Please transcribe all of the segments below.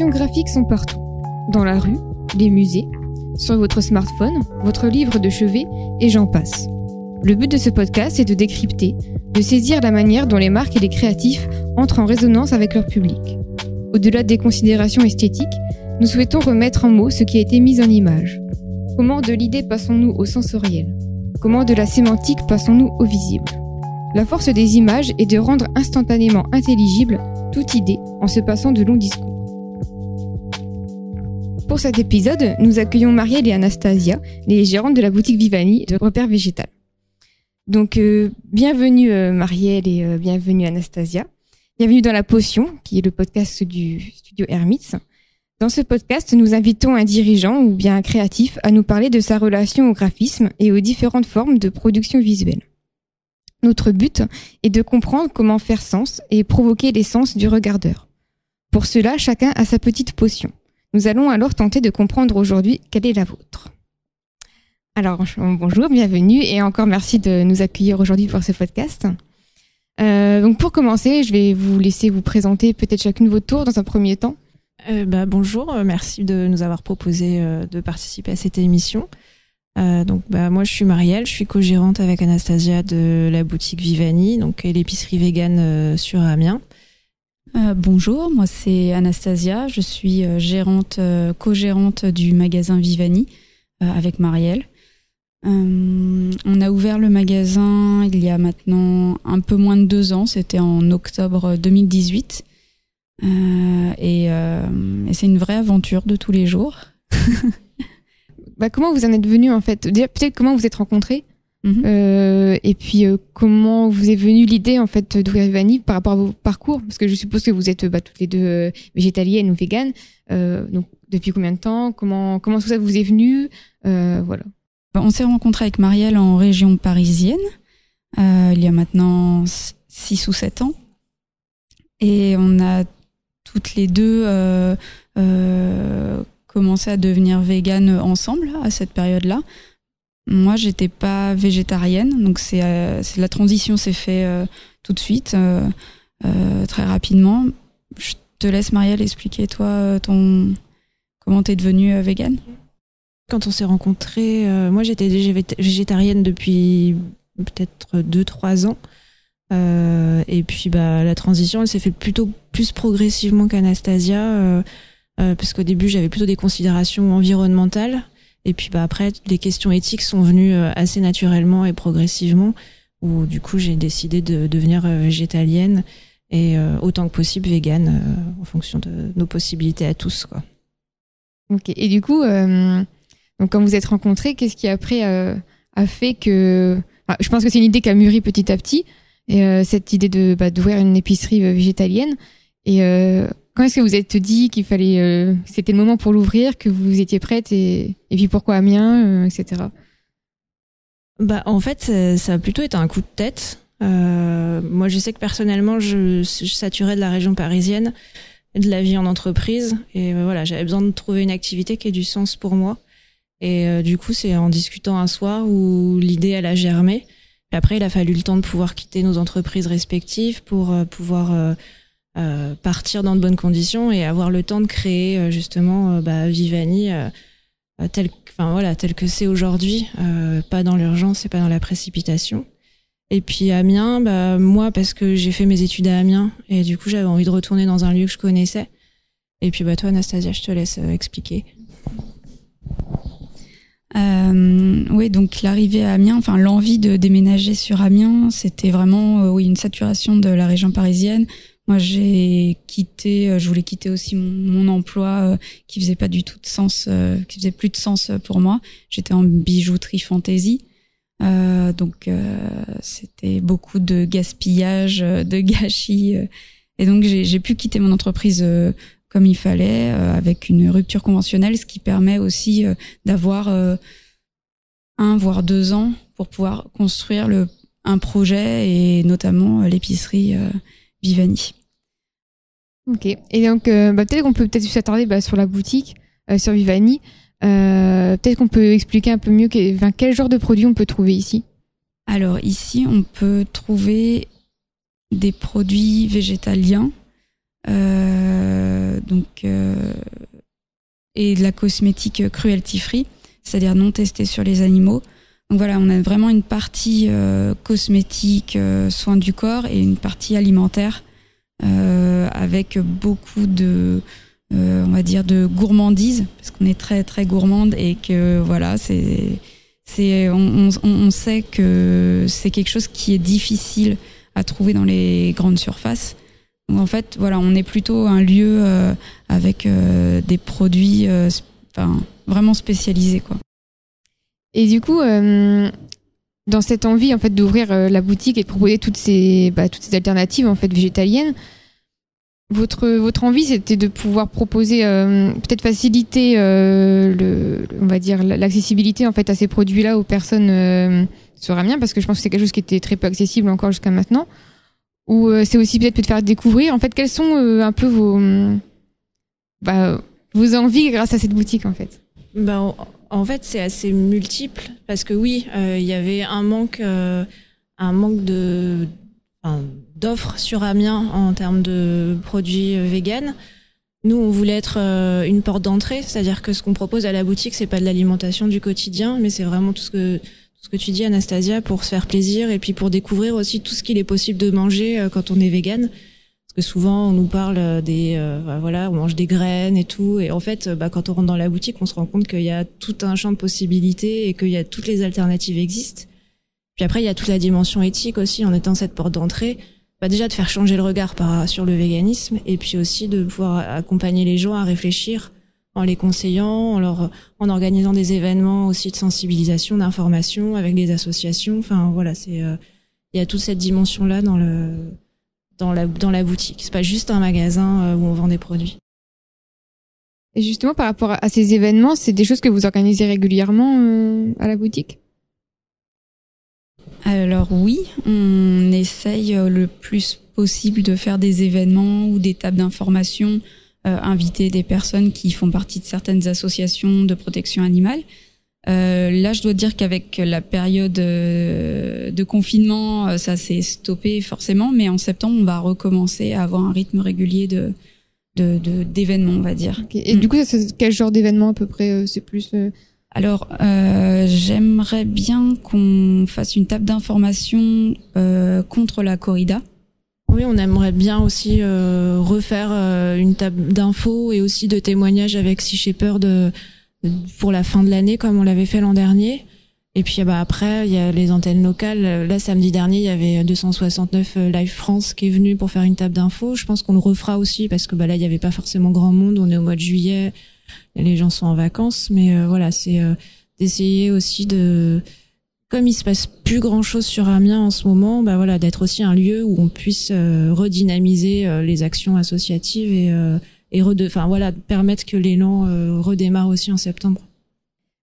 Graphiques sont partout. Dans la rue, les musées, sur votre smartphone, votre livre de chevet, et j'en passe. Le but de ce podcast est de décrypter, de saisir la manière dont les marques et les créatifs entrent en résonance avec leur public. Au-delà des considérations esthétiques, nous souhaitons remettre en mots ce qui a été mis en image. Comment de l'idée passons-nous au sensoriel? Comment de la sémantique passons-nous au visible? La force des images est de rendre instantanément intelligible toute idée en se passant de longs discours. Pour cet épisode, nous accueillons Marielle et Anastasia, les gérantes de la boutique Vivani de repères végétal. Donc, euh, bienvenue euh, Marielle et euh, bienvenue Anastasia. Bienvenue dans La Potion, qui est le podcast du studio Hermitz. Dans ce podcast, nous invitons un dirigeant ou bien un créatif à nous parler de sa relation au graphisme et aux différentes formes de production visuelle. Notre but est de comprendre comment faire sens et provoquer les sens du regardeur. Pour cela, chacun a sa petite potion. Nous allons alors tenter de comprendre aujourd'hui quelle est la vôtre. Alors, bonjour, bienvenue et encore merci de nous accueillir aujourd'hui pour ce podcast. Euh, donc pour commencer, je vais vous laisser vous présenter peut-être chacune votre tour dans un premier temps. Euh, bah, bonjour, euh, merci de nous avoir proposé de participer à cette émission. Donc bah, moi je suis Marielle, je suis co-gérante avec Anastasia de la boutique Vivani, donc l'épicerie végane sur Amiens. Euh, bonjour, moi c'est Anastasia, je suis gérante, co-gérante du magasin Vivani avec Marielle. on a ouvert le magasin il y a maintenant un peu moins de deux ans, c'était en octobre 2018. Euh, et, euh, et c'est une vraie aventure de tous les jours. bah, comment vous en êtes venu en fait? Peut-être comment vous êtes rencontrés? Mm-hmm. euh, et puis euh, comment vous est venue l'idée en fait d'ouvrir Vivani par rapport à vos parcours? Parce que je suppose que vous êtes bah, toutes les deux euh, végétaliennes ou véganes. donc depuis combien de temps? Comment comment tout ça vous est venu? Voilà. Bah, on s'est rencontrés avec Marielle en région parisienne il y a maintenant 6 ou 7 ans. Et on a toutes les deux commencé à devenir véganes ensemble à cette période-là. Moi, j'étais pas végétarienne, donc c'est euh, la transition s'est fait euh, tout de suite, euh, très rapidement. Je te laisse Marielle expliquer toi comment t'es devenue végane? Quand on s'est rencontrés, moi j'étais végétarienne depuis peut-être 2-3 ans. Et puis bah la transition, elle s'est faite plutôt plus progressivement qu'Anastasia, parce qu'au début j'avais plutôt des considérations environnementales, et puis bah après les questions éthiques sont venues assez naturellement et progressivement, où du coup j'ai décidé de devenir végétalienne et autant que possible végane en fonction de nos possibilités à tous quoi. Ok. Et du coup, quand vous êtes rencontrés, qu'est-ce qui après a fait que je pense que c'est une idée qui a mûri petit à petit et euh, cette idée de bah, d'ouvrir une épicerie euh, végétalienne. Et euh, quand est-ce que vous êtes dit qu'il fallait, c'était le moment pour l'ouvrir, que vous étiez prête et, et puis pourquoi Amiens, etc. Bah en fait, ça a plutôt été un coup de tête. Euh, moi, je sais que personnellement, je, saturais de la région parisienne, de la vie en entreprise, et voilà, j'avais besoin de trouver une activité qui ait du sens pour moi. Et euh, du coup, c'est en discutant un soir où l'idée elle a germé après, il a fallu le temps de pouvoir quitter nos entreprises respectives pour euh, pouvoir euh, euh, partir dans de bonnes conditions et avoir le temps de créer justement bah, Vivani tel, enfin voilà, tel que c'est aujourd'hui, pas dans l'urgence et pas dans la précipitation. Et puis Amiens, bah, moi parce que j'ai fait mes études à Amiens et du coup j'avais envie de retourner dans un lieu que je connaissais. Et puis bah toi Anastasia, je te laisse expliquer. Euh, oui, donc l'arrivée à Amiens, enfin l'envie de déménager sur Amiens, c'était vraiment euh, oui une saturation de la région parisienne. Moi, j'ai quitté, euh, je voulais quitter aussi mon, emploi euh, qui faisait pas du tout de sens, qui faisait plus de sens pour moi. J'étais en bijouterie fantasy. donc c'était beaucoup de gaspillage, de gâchis, et donc j'ai pu quitter mon entreprise comme il fallait, euh, avec une rupture conventionnelle, ce qui permet aussi euh, d'avoir euh, un voire deux ans pour pouvoir construire un projet et notamment l'épicerie Vivani. Ok. Et donc bah, peut-être qu'on peut peut-être s'attarder bah, sur la boutique, sur Vivani. peut-être qu'on peut expliquer un peu mieux quel genre de produits on peut trouver ici? Alors ici, on peut trouver des produits végétaliens donc et de la cosmétique cruelty free, c'est-à-dire non testée sur les animaux. Donc voilà, on a vraiment une partie cosmétique, soins du corps et une partie alimentaire avec beaucoup de on va dire de gourmandise parce qu'on est très très gourmande et que voilà c'est c'est on, sait que c'est quelque chose qui est difficile à trouver dans les grandes surfaces. Donc en fait, voilà, on est plutôt un lieu euh, avec euh, des produits euh, vraiment spécialisés quoi. Et du coup, dans cette envie en fait d'ouvrir la boutique et de proposer toutes ces bah, toutes ces alternatives en fait végétaliennes, votre, votre envie, c'était de pouvoir proposer, euh, peut-être faciliter, euh, le, on va dire, l'accessibilité en fait à ces produits-là aux personnes euh, sur Amiens, parce que je pense que c'est quelque chose qui était très peu accessible encore jusqu'à maintenant. Ou euh, c'est aussi peut-être de faire découvrir, en fait, quelles sont un peu vos, bah, vos envies grâce à cette boutique, en fait? Ben, en fait, c'est assez multiple, parce que oui, il y avait un manque, un manque de d'offres sur Amiens en termes de produits euh, véganes. Nous, on voulait être euh, une porte d'entrée, c'est-à-dire que ce qu'on propose à la boutique, c'est pas de l'alimentation du quotidien, mais c'est vraiment tout ce que tout ce que tu dis, Anastasia, pour se faire plaisir et puis pour découvrir aussi tout ce qu'il est possible de manger euh, quand on est vegan. Parce que souvent, on nous parle des, bah, voilà, on mange des graines et tout, et en fait, bah, quand on rentre dans la boutique, on se rend compte qu'il y a tout un champ de possibilités et qu'il y a toutes les alternatives existent. Puis après, il y a toute la dimension éthique aussi, en étant cette porte d'entrée bah déjà de faire changer le regard par, sur le véganisme et puis aussi de pouvoir accompagner les gens à réfléchir en les conseillant, en leur, en organisant des événements aussi de sensibilisation, d'information avec des associations. Enfin voilà, c'est euh, il y a toute cette dimension là dans le dans la dans la boutique. C'est pas juste un magasin euh, où on vend des produits. Et justement par rapport à ces événements, c'est des choses que vous organisez régulièrement euh, à la boutique? Alors oui, on essaye euh, le plus possible de faire des événements ou des tables d'information, euh, inviter des personnes qui font partie de certaines associations de protection animale. Euh, là, je dois dire qu'avec la période de confinement, ça s'est stoppé forcément, mais en septembre, on va recommencer à avoir un rythme régulier de d'événements, on va dire. Et du coup, c'est quel genre d'événement à peu près C'est plus alors, euh, j'aimerais bien qu'on fasse une table d'information euh, contre la corrida. Oui, on aimerait bien aussi euh, refaire euh, une table d'infos et aussi de témoignages avec Sea Shepherd de, pour la fin de l'année, comme on l'avait fait l'an dernier. Et puis bah après, il y a les antennes locales. Là, samedi dernier, il y avait 269 Live France qui est venu pour faire une table d'infos. Je pense qu'on le refera aussi parce que bah là, il y avait pas forcément grand monde. On est au mois de juillet les gens sont en vacances, mais euh, voilà, c'est euh, d'essayer aussi de comme il se passe plus grand chose sur Amiens en ce moment, bah voilà, d'être aussi un lieu où on puisse euh, redynamiser les actions associatives et et enfin voilà, permettre que l'élan redémarre aussi en septembre.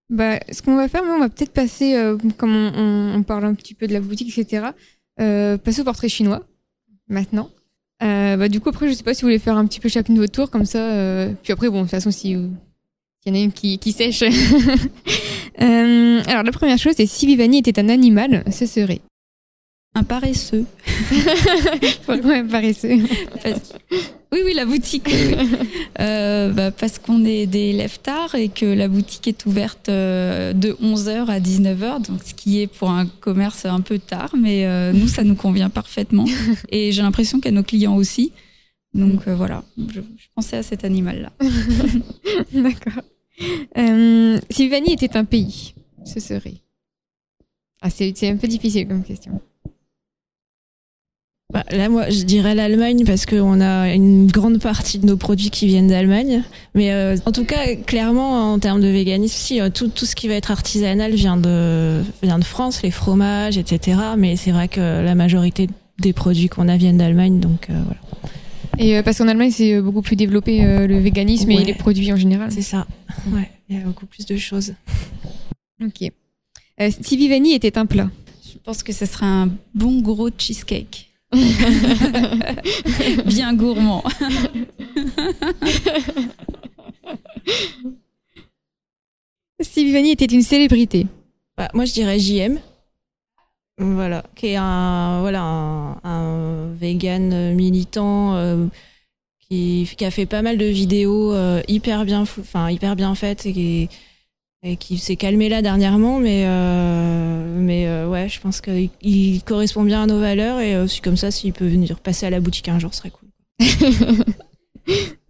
Bah, ce qu'on va faire, on va peut-être passer, comme on, parle un petit peu de la boutique, etc., passer au portrait chinois maintenant. bah, du coup, après, je sais pas si vous voulez faire un petit peu chacune de votre tour, comme ça. puis après, bon, de toute façon, si il y en a une qui, qui sèche. euh, alors, la première chose, c'est si Vivani était un animal, ce serait un paresseux. Pourquoi un paresseux Oui, oui, la boutique. Euh, bah, parce qu'on est des lève tard et que la boutique est ouverte euh, de 11h à 19h, donc ce qui est pour un commerce un peu tard, mais euh, nous, ça nous convient parfaitement. Et j'ai l'impression qu'à nos clients aussi. Donc euh, voilà, je, pensais à cet animal-là. D'accord. Vivani était un pays, ce serait Ah, c'est un peu difficile comme question. Bah, là, moi, je dirais l'Allemagne parce qu'on a une grande partie de nos produits qui viennent d'Allemagne. Mais euh, en tout cas, clairement, en termes de véganisme, si tout, tout ce qui va être artisanal vient de vient de France, les fromages, etc. Mais c'est vrai que la majorité des produits qu'on a viennent d'Allemagne, donc voilà. Et euh, parce qu'en Allemagne, c'est euh, beaucoup plus développé euh, le véganisme et les produits en général. C'est ça. Ouais, il y a beaucoup plus de choses. Ok. si Vivani était un plat Je pense que ce serait un bon gros cheesecake. Bien gourmand. si Vivani était une célébrité bah, Moi, je dirais JM. Voilà, qui est un voilà un, vegan militant euh, qui, qui a fait pas mal de vidéos euh, hyper bien, enfin hyper bien faites et qui, et qui s'est calmé là dernièrement, mais euh, mais euh, ouais, je pense qu'il il correspond bien à nos valeurs et aussi comme ça, s'il peut venir passer à la boutique un jour, ce serait cool.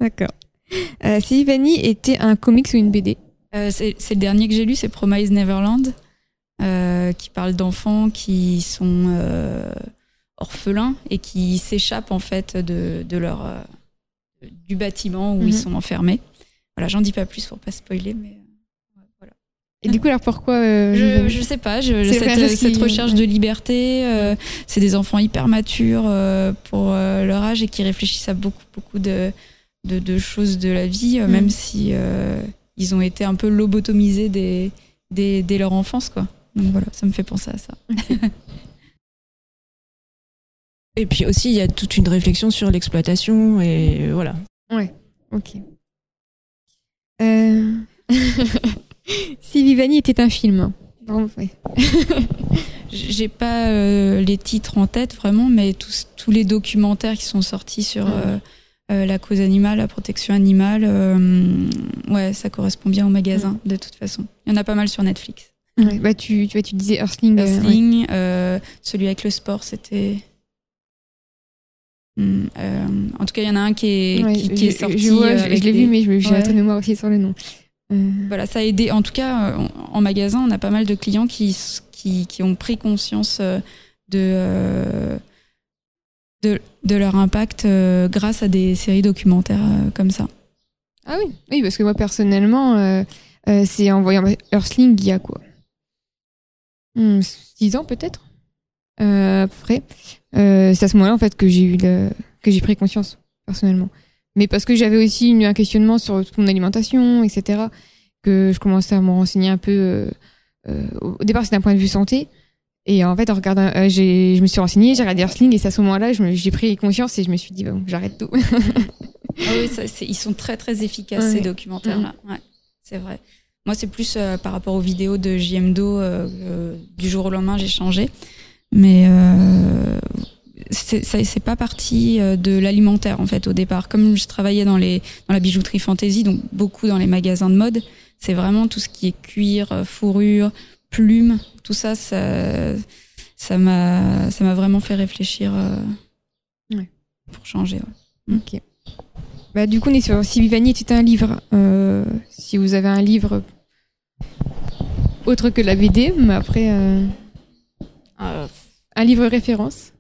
D'accord. Euh, si Vanny était un comics ou une BD Euh, c'est le dernier que j'ai lu, c'est Promise Neverland, euh, qui parle d'enfants qui sont euh, orphelins et qui s'échappent en fait de, de leur euh, du bâtiment où Mhm. ils sont enfermés. Voilà, j'en dis pas plus pour pas spoiler, mais euh. Et du coup, alors pourquoi euh, Je, je sais pas, je, C'est cette, qui- recherche de liberté, euh, c'est des enfants hyper matures euh, pour euh, leur âge et qui réfléchissent à beaucoup, beaucoup de, de, de choses de la vie, euh, Mm. même si euh, ils ont été un peu lobotomisés dès, dès, dès leur enfance, quoi. Donc voilà, ça me fait penser à ça. Et puis aussi, il y a toute une réflexion sur l'exploitation et euh, voilà. Ok. Si Vivani était un film. Bon, ouais. J'ai pas euh, les titres en tête vraiment, mais tous, tous les documentaires qui sont sortis sur Ouais. euh, euh, la cause animale, la protection animale, euh, ouais, ça correspond bien au magasin de toute façon. Il y en a pas mal sur Netflix. Bah, tu, tu, disais Earthling. euh, celui avec le sport, c'était. Hmm, en tout cas, il y en a un qui est, qui, qui est sorti. Je, l'ai vu, mais je- un trou de mémoire aussi sur le nom. Euh, Voilà, ça a aidé. En tout cas, euh, en, magasin, on a pas mal de clients qui, qui, qui ont pris conscience euh, de, euh, de, de leur impact grâce à des séries documentaires comme ça. Ah oui, oui, parce que moi personnellement, euh, euh, c'est en voyant Earthling il y a quoi? Hmm, Six ans peut-être? Euh, à peu près. C'est à ce moment-là en fait que j'ai eu le... que j'ai pris conscience personnellement. Mais parce que j'avais aussi une- un questionnement sur toute mon alimentation, etc. Que je commençais à me renseigner un peu. euh, euh, au départ, c'était d'un point de vue santé. Et en fait, en regardant, euh, j'ai, je me suis renseignée, j'ai regardé Earthling et c'est à ce moment-là, j'ai pris conscience et je me suis dit, bon, j'arrête tout. Ah oui, ça, ils sont très très efficaces Ouais. ces documentaires-là. Ouais, c'est vrai. Moi, c'est plus euh, par rapport aux vidéos de JMDO du jour au lendemain, j'ai changé. Mais c'est pas parti euh, de l'alimentaire en fait au départ. Comme je travaillais dans les dans la bijouterie fantasy, donc beaucoup dans les magasins de mode, c'est vraiment tout ce qui est cuir, euh, fourrure, plumes, tout ça, ça ça m'a ça m'a vraiment fait réfléchir euh, Ouais. pour changer. ouais. Ok. Bah, du coup, on est sur Si Vivani était un livre. Euh, si vous avez un livre autre que la BD, mais après, Euh, un livre référence.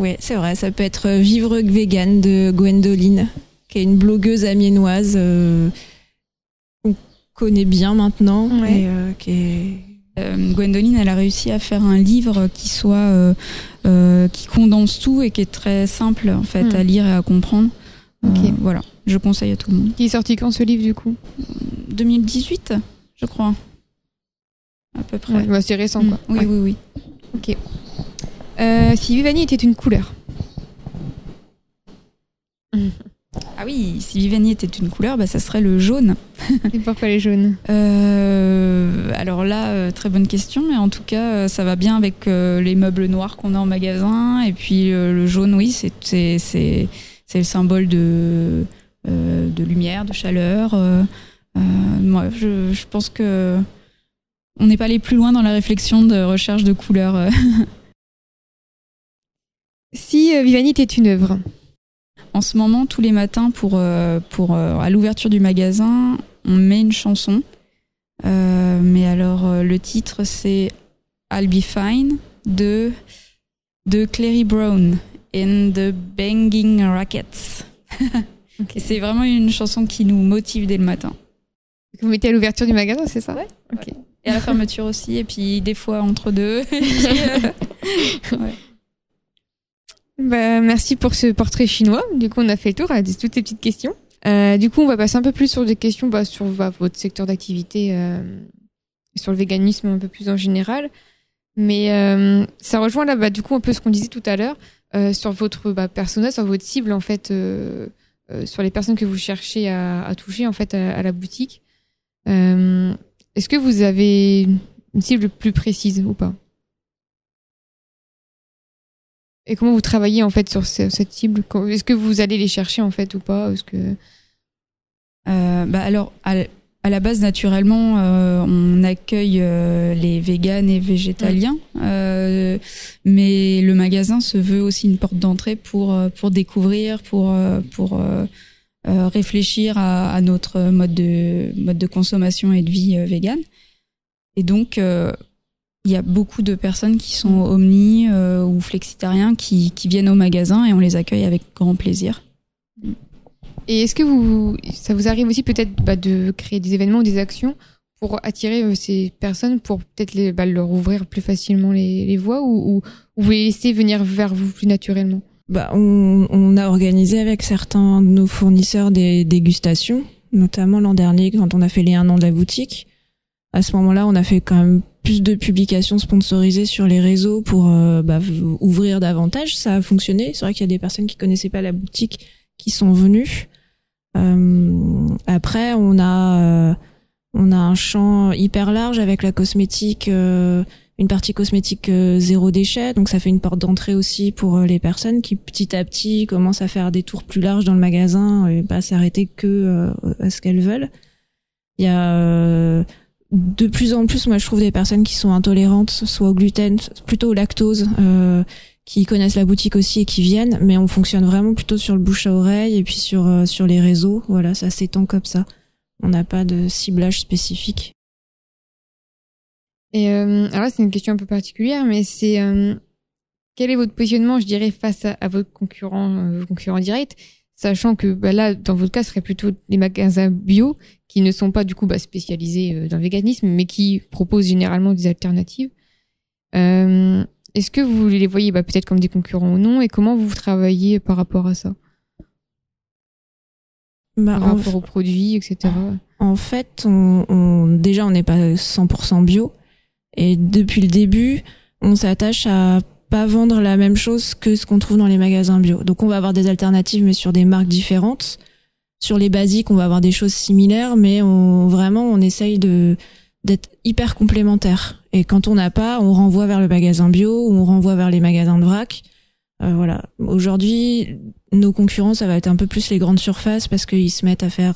Ouais, c'est vrai, ça peut être Vivre vegan de Gwendoline, qui est une blogueuse amiénoise euh, qu'on connaît bien maintenant. Ouais. Et, euh, qui est... Euh, Gwendoline, elle a réussi à faire un livre qui soit euh, euh, qui condense tout et qui est très simple en fait Hmm. à lire et à comprendre. Euh, Ok. voilà, je conseille à tout le monde. Qui est sorti quand ce livre, du coup? 2018, je crois, à peu près. Ouais, bah, C'est récent, Hmm. quoi. Oui, Ouais. oui, oui. Euh, si Vivani était une couleur. Ah oui, si Viviani était une couleur, bah, ça serait le jaune. Et pourquoi les jaunes? Euh, alors là, euh, très bonne question, mais en tout cas, ça va bien avec les meubles noirs qu'on a en magasin. Et puis le jaune, oui, c'est le symbole de euh, de lumière, de chaleur. Moi, je, je pense que on n'est pas allé plus loin dans la réflexion de recherche de couleurs. Si euh, Vivani était une œuvre. En ce moment, tous les matins, pour, euh, pour, euh, à l'ouverture du magasin, on met une chanson. Euh, mais alors, le titre, c'est I'll Be Fine de, de Clary Brown and the Banging Rackets. C'est vraiment une chanson qui nous motive dès le matin. Que vous mettez à l'ouverture du magasin, c'est ça? Ouais. Et à la fermeture aussi, et puis des fois entre deux. Ouais. Bah, merci pour ce portrait chinois. Du coup, on a fait le tour à toutes ces petites questions. Euh, du coup, on va passer un peu plus sur des questions bah, sur bah, votre secteur d'activité, euh, sur le véganisme un peu plus en général. Mais euh, ça rejoint là, du coup, un peu ce qu'on disait tout à l'heure euh, sur votre bah, persona, sur votre cible, en fait, sur les personnes que vous cherchez à, toucher, en fait, à, la boutique. Est-ce que vous avez une cible plus précise ou pas? Et comment vous travaillez en fait sur cette cible? Est-ce que vous allez les chercher en fait ou pas? Est-ce que bah alors à la base, naturellement, euh, on accueille euh, les véganes et végétaliens, euh, mais le magasin se veut aussi une porte d'entrée pour pour découvrir, pour pour réfléchir à, à, notre mode de mode de consommation et de vie végane. Et donc, il y a beaucoup de personnes qui sont omni ou flexitariens qui qui viennent au magasin et on les accueille avec grand plaisir. Et est-ce que vous, ça vous arrive aussi peut-être bah, de créer des événements ou des actions pour attirer euh, ces personnes, pour peut-être les, bah, leur ouvrir plus facilement les, les voies ou, ou, vous les laisser venir vers vous plus naturellement? Bah, on, on, a organisé avec certains de nos fournisseurs des dégustations, notamment l'an dernier quand on a fait les un an de la boutique. À ce moment-là, on a fait quand même plus de publications sponsorisées sur les réseaux pour euh, bah, ouvrir davantage. Ça a fonctionné. C'est vrai qu'il y a des personnes qui connaissaient pas la boutique qui sont venues. Euh, après, on a euh, on a un champ hyper large avec la cosmétique, une partie cosmétique zéro déchet, donc ça fait une porte d'entrée aussi pour les personnes qui petit à petit commencent à faire des tours plus larges dans le magasin et pas s'arrêter que à ce qu'elles veulent. Il y a de plus en plus, moi je trouve des personnes qui sont intolérantes, soit au gluten, plutôt au lactose, euh, qui connaissent la boutique aussi et qui viennent, mais on fonctionne vraiment plutôt sur le bouche à oreille et puis sur euh, sur les réseaux. Voilà, ça s'étend comme ça. On n'a pas de ciblage spécifique. Et euh, alors c'est une question un peu particulière, mais c'est quel est votre positionnement, je dirais, face à, à votre concurrent, concurrent direct, sachant que bah, là, dans votre cas, ce serait plutôt les magasins bio qui ne sont pas du coup bah, spécialisés dans le véganisme, mais qui proposent généralement des alternatives. Euh, est-ce que vous les voyez bah, peut-être comme des concurrents ou non Et comment vous travaillez par rapport à ça? Bah, Par rapport aux produits, etc. En fait, on, déjà, on n'est pas 100% bio. Et depuis le début, on s'attache à pas vendre la même chose que ce qu'on trouve dans les magasins bio. Donc on va avoir des alternatives, mais sur des marques différentes. Sur les basiques, on va avoir des choses similaires, mais on, vraiment, on essaye de d'être hyper complémentaires. Et quand on n'a pas, on renvoie vers le magasin bio ou on renvoie vers les magasins de vrac. Euh, voilà. Aujourd'hui, nos concurrents, ça va être un peu plus les grandes surfaces parce qu'ils se mettent à faire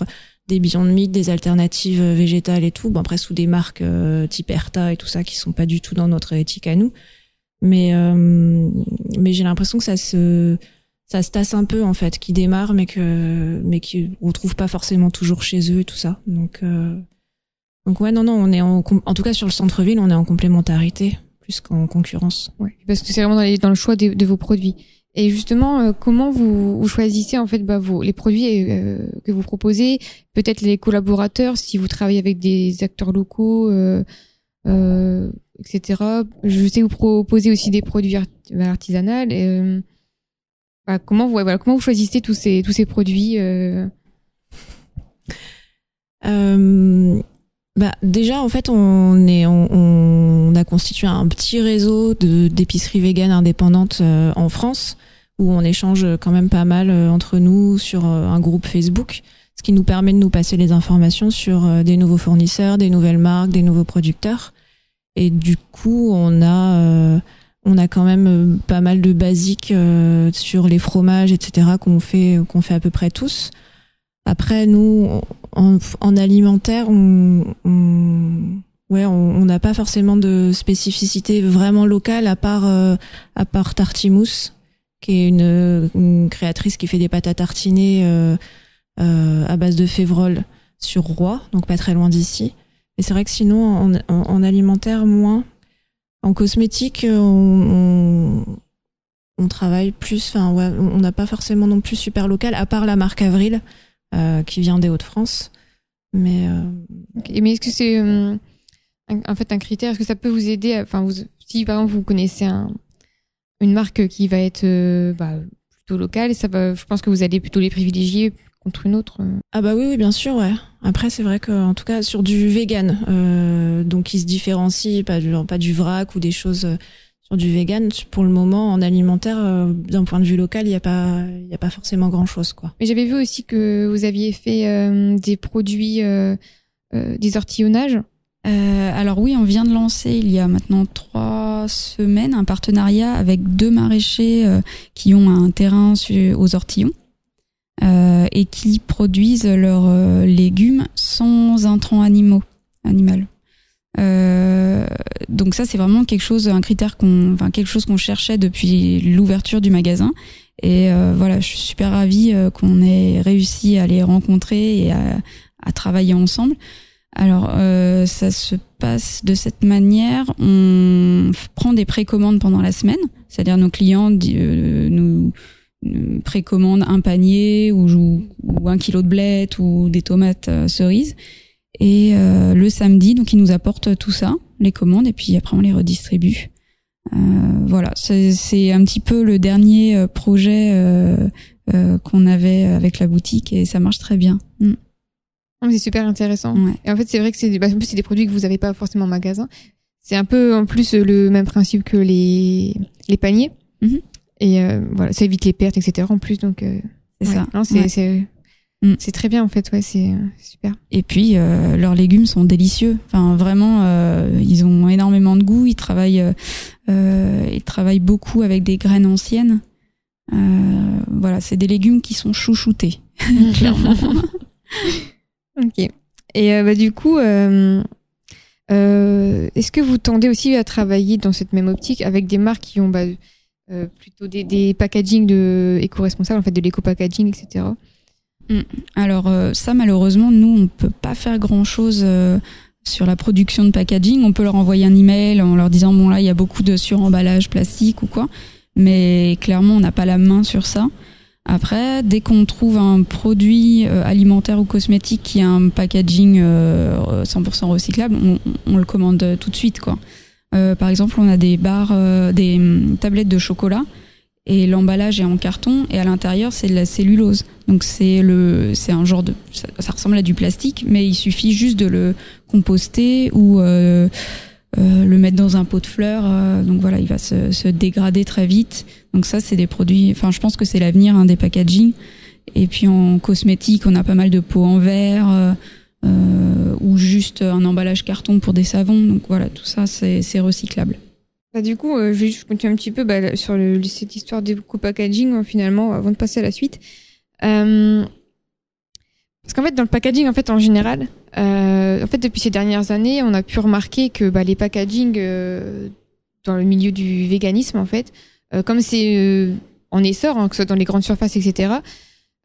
des Beyond Meat, des alternatives végétales et tout. Bon après sous des marques euh, type Erta et tout ça qui sont pas du tout dans notre éthique à nous. Mais euh, mais j'ai l'impression que ça se ça se tasse un peu en fait, qui démarre mais que mais qui on trouve pas forcément toujours chez eux et tout ça. Donc euh, donc ouais, non, non, on est en, en tout cas sur le centre-ville, on est en complémentarité plus qu'en concurrence. Ouais, parce que c'est vraiment dans, dans, le choix de, de, vos produits. Et justement, euh, comment vous, vous, choisissez en fait bah, vos, les produits euh, que vous proposez, peut-être les collaborateurs, si vous travaillez avec des acteurs locaux, euh, euh etc. Je sais vous proposez aussi des produits artisanaux. Et, bah, comment vous, comment vous choisissez tous ces tous ces produits euh... Bah déjà en fait on est on, a constitué un petit réseau d'épiceries véganes indépendantes euh, en France où on échange quand même pas mal euh, entre nous sur euh, un groupe Facebook, ce qui nous permet de nous passer les informations sur des nouveaux fournisseurs, des nouvelles marques, des nouveaux producteurs. Et du coup on a on a quand même pas mal de basiques sur les fromages etc qu'on fait qu'on fait à peu près tous. Après, nous, en, en alimentaire, on, ouais, on n'a pas forcément de spécificité vraiment locale à part euh, Tartimousse, qui est une, créatrice qui fait des pâtes à tartiner euh, euh, à base de févrole sur Roi, donc pas très loin d'ici. Mais c'est vrai que sinon, en, en, alimentaire, moins. En cosmétique, on, on, travaille plus. Enfin, on n'a pas forcément non plus super local, à part la marque Avril euh, qui vient des Hauts-de-France. Mais, euh, mais est-ce que c'est euh, en fait un critère? Est-ce que ça peut vous aider Enfin, si par exemple vous connaissez un, une marque qui va être bah, plutôt locale, ça va, je pense que vous allez plutôt les privilégier contre une autre. Ah bah oui, oui, bien sûr, ouais. Après, c'est vrai qu'en tout cas sur du vegan, euh, donc qui se différencie, pas du, pas du vrac ou des choses sur du vegan, pour le moment, en alimentaire, euh, d'un point de vue local, il n'y a pas, il y a pas forcément grand chose, quoi. Mais j'avais vu aussi que vous aviez fait euh, des produits, euh, des ortillonnages alors oui, on vient de lancer il y a maintenant trois semaines un partenariat avec deux maraîchers qui ont un terrain aux ortillons et qui produisent leurs légumes sans intrants animaux, animal. Euh, donc ça, c'est vraiment quelque chose, un critère qu'on, enfin quelque chose qu'on cherchait depuis l'ouverture du magasin. Et euh, voilà, je suis super ravie euh, qu'on ait réussi à les rencontrer et à, à travailler ensemble. Alors, euh, ça se passe de cette manière. On prend des précommandes pendant la semaine, c'est-à-dire nos clients euh, nous, nous précommandent un panier ou, ou, un kilo de blettes ou des tomates cerises. Et euh, le samedi, donc ils nous apportent tout ça, les commandes, et puis après on les redistribue. Euh, voilà, c'est un petit peu le dernier euh, projet euh, euh, qu'on avait avec la boutique et ça marche très bien. Mm. C'est super intéressant. Ouais. Et en fait, c'est vrai que c'est bah, des produits que vous n'avez pas forcément en magasin. C'est un peu en plus le même principe que les, les paniers. Mm -hmm. Et voilà, ça évite les pertes, etc. En plus, donc c'est ouais. ça. Non, c'est Mm. C'est très bien en fait, ouais, c'est super. Et puis euh, leurs légumes sont délicieux. Enfin vraiment, euh, ils ont énormément de goût. Ils travaillent, euh, ils travaillent beaucoup avec des graines anciennes. Euh, voilà, c'est des légumes qui sont chouchoutés, clairement. ok. Et euh, bah, du coup, euh, est-ce que vous tendez aussi à travailler dans cette même optique avec des marques qui ont bah, plutôt des, des packaging de éco-responsables, en fait, de l'éco-packaging, etc. Mm. Alors euh, ça malheureusement nous on peut pas faire grand chose euh, sur la production de packaging. On peut leur envoyer un email en leur disant bon là il y a beaucoup de suremballage plastique ou quoi, mais clairement on n'a pas la main sur ça. Après, dès qu'on trouve un produit euh, alimentaire ou cosmétique qui a un packaging 100% recyclable, on, on, le commande tout de suite quoi. Par exemple, on a des barres, des hum, tablettes de chocolat et l'emballage est en carton et à l'intérieur c'est de la cellulose. Donc c'est le c'est un genre de ça, ça, ressemble à du plastique mais il suffit juste de le composter ou euh, euh, le mettre dans un pot de fleurs euh, donc voilà, il va se, se, dégrader très vite. Donc ça c'est des produits enfin je pense que c'est l'avenir hein, des packaging et puis en cosmétique, on a pas mal de pots en verre euh, ou juste un emballage carton pour des savons. Donc voilà, tout ça c'est recyclable. Bah, du coup, euh, je vais juste continuer un petit peu bah, sur cette histoire des co-packaging euh, finalement avant de passer à la suite. Euh, parce qu'en fait, dans le packaging, en fait, en général, euh, en fait, depuis ces dernières années, on a pu remarquer que bah, les packaging dans le milieu du véganisme, en fait, comme c'est en essor, hein, que ce soit dans les grandes surfaces, etc.,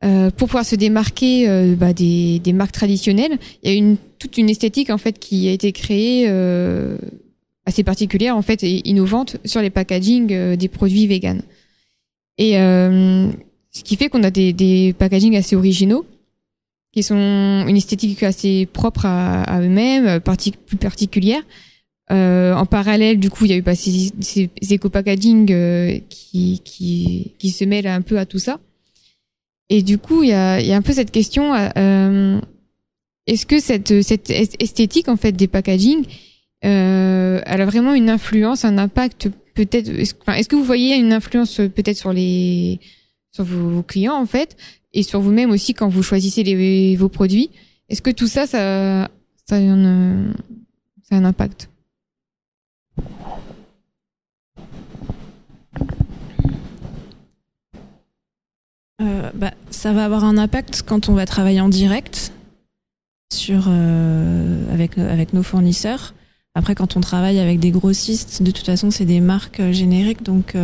pour pouvoir se démarquer bah, des, des, marques traditionnelles, il y a une, toute une esthétique en fait qui a été créée assez particulière en fait et innovante sur les packaging euh, des produits vegan. Et euh, ce qui fait qu'on a des, des packaging assez originaux qui sont une esthétique assez propre à, à eux-mêmes, plus particulière. Euh, en parallèle, du coup, il y a eu bah, ces, ces éco-packaging euh, qui, qui, qui se mêlent un peu à tout ça. Et du coup, il y a, y a un peu cette question euh, est-ce que cette, cette esthétique en fait des packaging euh, elle a vraiment une influence, un impact peut-être. Est-ce que vous voyez une influence euh, peut-être sur les sur vos, clients en fait et sur vous-même aussi quand vous choisissez vos produits? Est-ce que tout ça, ça, ça a, un, ça a un impact? Euh, bah, ça va avoir un impact quand on va travailler en direct sur euh, avec avec nos fournisseurs après, quand on travaille avec des grossistes, de toute façon, c'est des marques euh, génériques, donc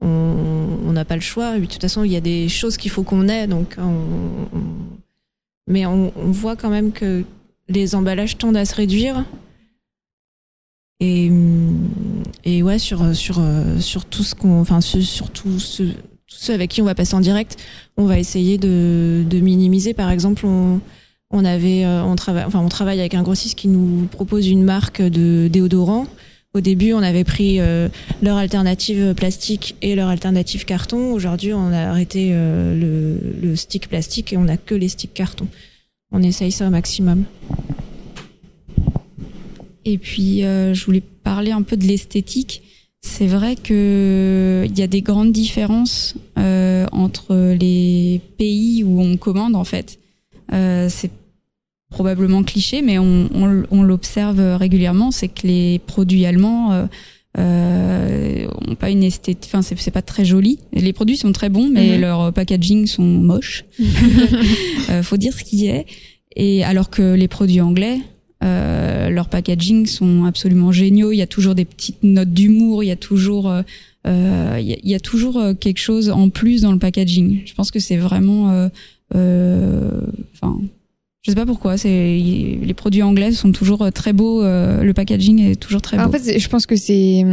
on n'a pas le choix. de toute façon, il y a des choses qu'il faut qu'on ait, donc on, on... mais on, on, voit quand même que les emballages tendent à se réduire. Et, et ouais, sur, sur, sur tout ce qu'on, enfin, sur tout ce, tous ceux avec qui on va passer en direct, on va essayer de, de minimiser. Par exemple, on, on avait, euh, on travaille, enfin, on travaille avec un grossiste qui nous propose une marque de déodorant. Au début, on avait pris euh, leur alternative plastique et leur alternative carton. Aujourd'hui, on a arrêté euh, le, le, stick plastique et on a que les sticks carton. On essaye ça au maximum. Et puis, euh, je voulais parler un peu de l'esthétique. C'est vrai que il y a des grandes différences euh, entre les pays où on commande en fait. Euh, c'est probablement cliché, mais on, on, l'observe régulièrement, c'est que les produits allemands euh, euh, ont pas une esthétique, enfin c'est pas très joli. Les produits sont très bons, mais mhm. leurs packaging sont moches. euh, faut dire ce qui est. Et alors que les produits anglais, leurs packaging sont absolument géniaux. Il y a toujours des petites notes d'humour. Il y a toujours, euh, euh il, y a, il, y a, toujours euh, quelque chose en plus dans le packaging. Je pense que c'est vraiment, euh, enfin, je sais pas pourquoi. C'est les produits anglais sont toujours très beaux. le packaging est toujours très beau. En fait, je pense que c'est,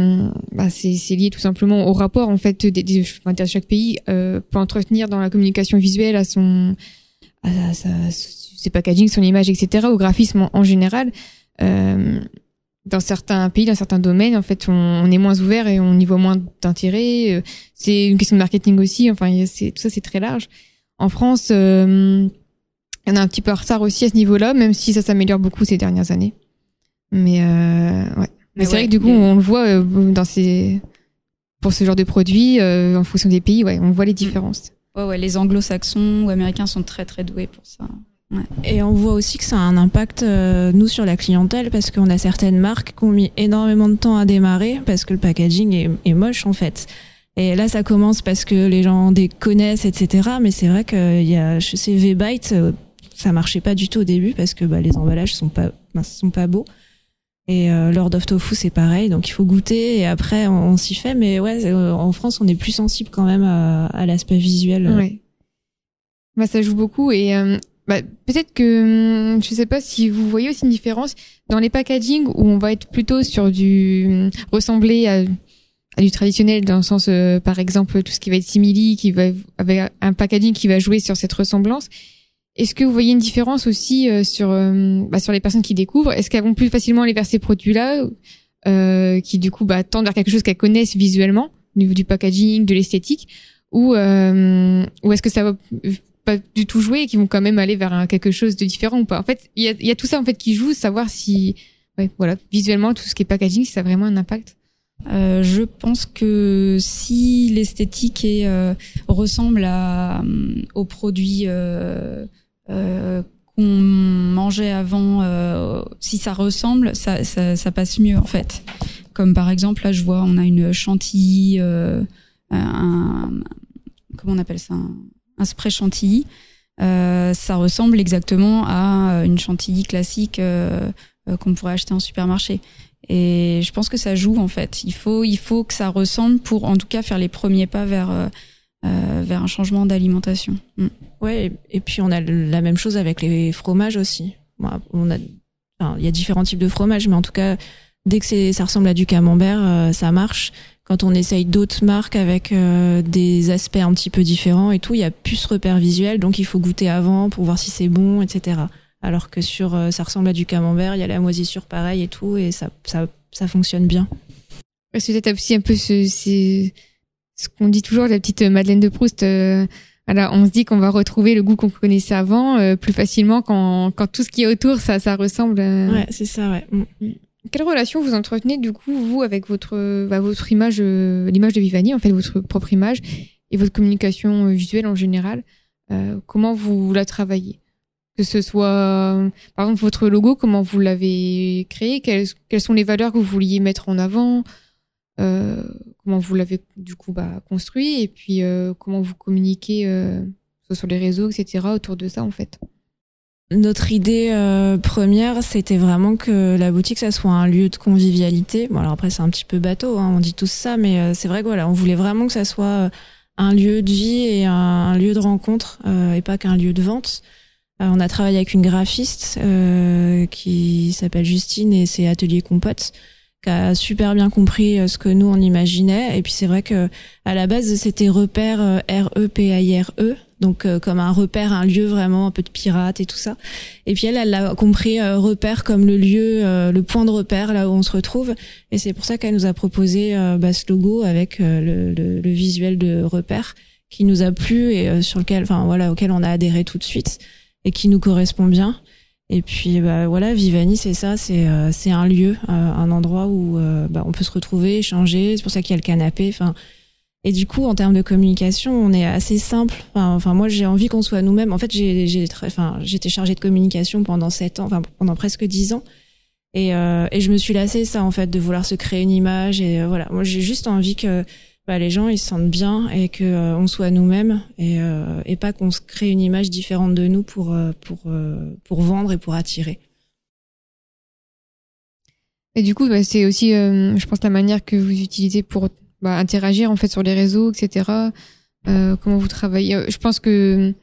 bah, c'est lié tout simplement au rapport en fait des, des chaque pays peut entretenir dans la communication visuelle à son à sa, ses packaging, son image, etc., au graphisme en, général. Euh, dans certains pays, dans certains domaines, en fait, on, est moins ouvert et on y voit moins d'intérêt. Euh, c'est une question de marketing aussi. Enfin, c'est tout ça, c'est très large. En France, euh, on a un petit peu en retard aussi à ce niveau-là, même si ça s'améliore beaucoup ces dernières années. Mais euh, ouais. Mais, c'est vrai que du coup, on le voit dans ces pour ce genre de produits, euh, en fonction des pays, ouais, on voit les différences. Ouais, ouais, les anglo-saxons ou américains sont très très doués pour ça. Et on voit aussi que ça a un impact, euh, nous, sur la clientèle, parce qu'on a certaines marques qui ont mis énormément de temps à démarrer, parce que le packaging est, moche, en fait. Et là, ça commence parce que les gens des connaissent, etc. Mais c'est vrai qu'il y a, je sais, V-Byte, euh, ça marchait pas du tout au début, parce que bah, les emballages sont pas, sont pas beaux. Et euh, Lord of Tofu, c'est pareil, donc il faut goûter et après on, s'y fait. Mais ouais, euh, en France, on est plus sensible quand même à, à l'aspect visuel. Ouais. Bah, ça joue beaucoup et bah, peut-être que hum, je sais pas si vous voyez aussi une différence dans les packaging où on va être plutôt sur du hum, ressembler à, à du traditionnel dans le sens euh, par exemple tout ce qui va être simili qui va avec un packaging qui va jouer sur cette ressemblance. Est-ce que vous voyez une différence aussi euh, sur hum, bah, sur les personnes qui découvrent? Est-ce qu'elles vont plus facilement aller vers ces produits-là euh, qui du coup bah, tendent vers quelque chose qu'elles connaissent visuellement au niveau du packaging, de l'esthétique? Ou euh, ou est-ce que ça va pas du tout jouer et qui vont quand même aller vers quelque chose de différent ou pas. En fait, il y a, y a, tout ça en fait qui joue, savoir si, ouais, voilà, visuellement tout ce qui est packaging, ça a vraiment un impact. Euh, je pense que si l'esthétique est euh, ressemble à euh, aux produits euh, euh, qu'on mangeait avant, si ça ressemble, ça, ça, ça, passe mieux en fait. Comme par exemple là, je vois, on a une chantilly, un, comment on appelle ça, un spray chantilly. Euh, ça ressemble exactement à une chantilly classique euh, euh, qu'on pourrait acheter en supermarché. Et je pense que ça joue en fait. Il faut, il faut que ça ressemble pour en tout cas faire les premiers pas vers vers un changement d'alimentation. Mm. Ouais, et, puis on a la même chose avec les fromages aussi. on a, il y a différents types de fromages, mais en tout cas, dès que ça ressemble à du camembert, ça marche quand on essaye d'autres marques avec euh, des aspects un petit peu différents et tout, il y a plus ce repère visuel, donc il faut goûter avant pour voir si c'est bon, etc. Alors que sur euh, ça ressemble à du camembert, il y a la moisissure pareil et tout, et ça, ça, ça fonctionne bien. C'est peut-être aussi un peu ce, ce qu'on dit toujours, la petite Madeleine de Proust. Euh, on se dit qu'on va retrouver le goût qu'on connaissait avant plus facilement quand, quand tout ce qui est autour, ça, ça ressemble. Ouais, c'est ça, ouais. Mm. Quelle relation vous entretenez du coup vous avec votre bah, votre image, euh, l'image de Vivani en fait votre propre image et votre communication euh, visuelle en général euh, Comment vous la travaillez? Que ce soit par exemple votre logo, comment vous l'avez créé? Quelles, quelles, sont les valeurs que vous vouliez mettre en avant? Comment vous l'avez du coup bah, construit? Et puis comment vous communiquez sur les réseaux etc autour de ça en fait? Notre idée euh, première, c'était vraiment que la boutique, ça soit un lieu de convivialité. Bon, alors après, c'est un petit peu bateau, hein, on dit tout ça, mais euh, c'est vrai que voilà, on voulait vraiment que ça soit euh, un lieu de vie et un, lieu de rencontre, et pas qu'un lieu de vente. on a travaillé avec une graphiste qui s'appelle Justine et c'est Atelier Compote qui a super bien compris ce que nous on imaginait et puis c'est vrai que à la base c'était repère R E P I R E donc euh, comme un repère, un lieu vraiment un peu de pirate et tout ça. Et puis elle, elle a compris euh, repère comme le lieu, euh, le point de repère là où on se retrouve. Et c'est pour ça qu'elle nous a proposé bah, ce logo avec le, visuel de repère qui nous a plu et sur lequel, enfin voilà, auquel on a adhéré tout de suite et qui nous correspond bien. Et puis bah voilà, Vivani, c'est ça, c'est un lieu, un endroit où bah, on peut se retrouver, échanger. C'est pour ça qu'il y a le canapé. Et du coup, en termes de communication, on est assez simple. Enfin, moi, j'ai envie qu'on soit nous-mêmes. En fait, j'ai, j'ai, enfin, j'étais chargée de communication pendant sept ans, enfin, pendant presque dix ans. Et, euh, et je me suis lassée ça, en fait, de vouloir se créer une image. Et euh, voilà, moi, j'ai juste envie que bah, les gens ils se sentent bien et que euh, on soit nous-mêmes et, euh, et pas qu'on se crée une image différente de nous pour pour pour vendre et pour attirer. Et du coup, bah, c'est aussi, je pense, la manière que vous utilisez pour bah, interagir en fait sur les réseaux, etc. Euh, comment vous travaillez? Euh, Je pense que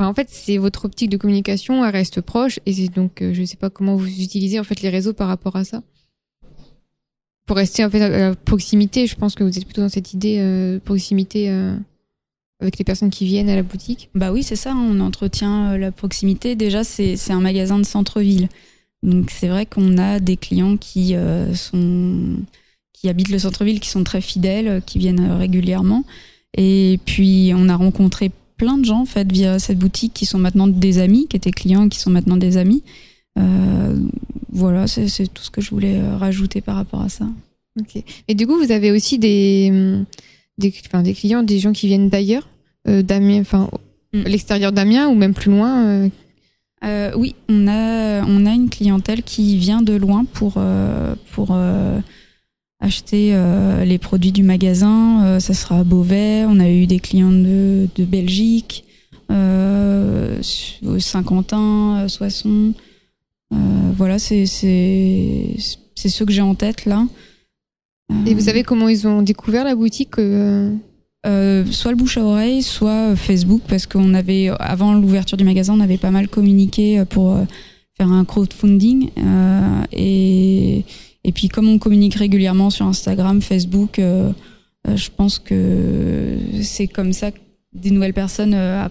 en fait, c'est votre optique de communication, elle reste proche, et c'est donc, euh, je ne sais pas comment vous utilisez en fait les réseaux par rapport à ça. Pour rester en fait à proximité, je pense que vous êtes plutôt dans cette idée euh, proximité avec les personnes qui viennent à la boutique. Bah oui, c'est ça. On entretient la proximité. Déjà, c'est c'est un magasin de centre-ville, donc c'est vrai qu'on a des clients qui sont qui habitent le centre-ville, qui sont très fidèles, qui viennent régulièrement. Et puis, on a rencontré plein de gens, en fait, via cette boutique, qui sont maintenant des amis, qui étaient clients, qui sont maintenant des amis. Euh, voilà, c'est tout ce que je voulais euh, rajouter par rapport à ça. Ok. Et du coup, vous avez aussi des, des, enfin, des clients, des gens qui viennent d'ailleurs, euh, d'Amiens, enfin, mm. l'extérieur d'Amiens ou même plus loin euh... Euh, oui, on a, on a une clientèle qui vient de loin pour, euh, pour acheter euh, les produits du magasin. Euh, ça sera à Beauvais. On a eu des clients de, de Belgique, euh, Saint-Quentin, Soissons. Voilà, c'est ceux que j'ai en tête là. Et vous savez comment ils ont découvert la boutique soit le bouche à oreille, soit Facebook, parce qu'on avait avant l'ouverture du magasin, on avait pas mal communiqué pour faire un crowdfunding et et puis comme on communique régulièrement sur Instagram, Facebook, euh, euh, je pense que c'est comme ça que des nouvelles personnes euh,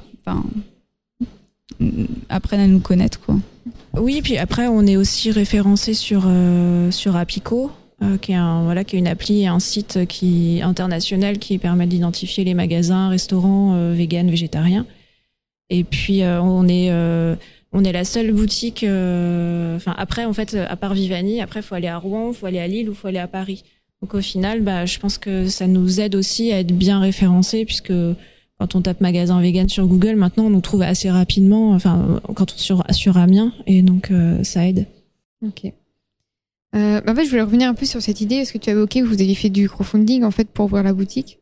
apprennent à nous connaître. Quoi. Oui, puis après on est aussi référencé sur, sur Apico. qui est un voilà qui est une appli et un site qui international qui permet d'identifier les magasins, restaurants vegan, végétariens. Et puis on est on est la seule boutique. Euh, enfin, après, en fait, à part Vivani, après, faut aller à Rouen, faut aller à Lille ou faut aller à Paris. Donc, au final, bah, je pense que ça nous aide aussi à être bien référencés, puisque quand on tape magasin vegan sur Google, maintenant, on nous trouve assez rapidement. Enfin, quand on sur sur Amiens, et donc euh, ça aide. Ok. Euh, en fait, je voulais revenir un peu sur cette idée. Est-ce que tu as évoqué que vous aviez fait du crowdfunding en fait pour ouvrir la boutique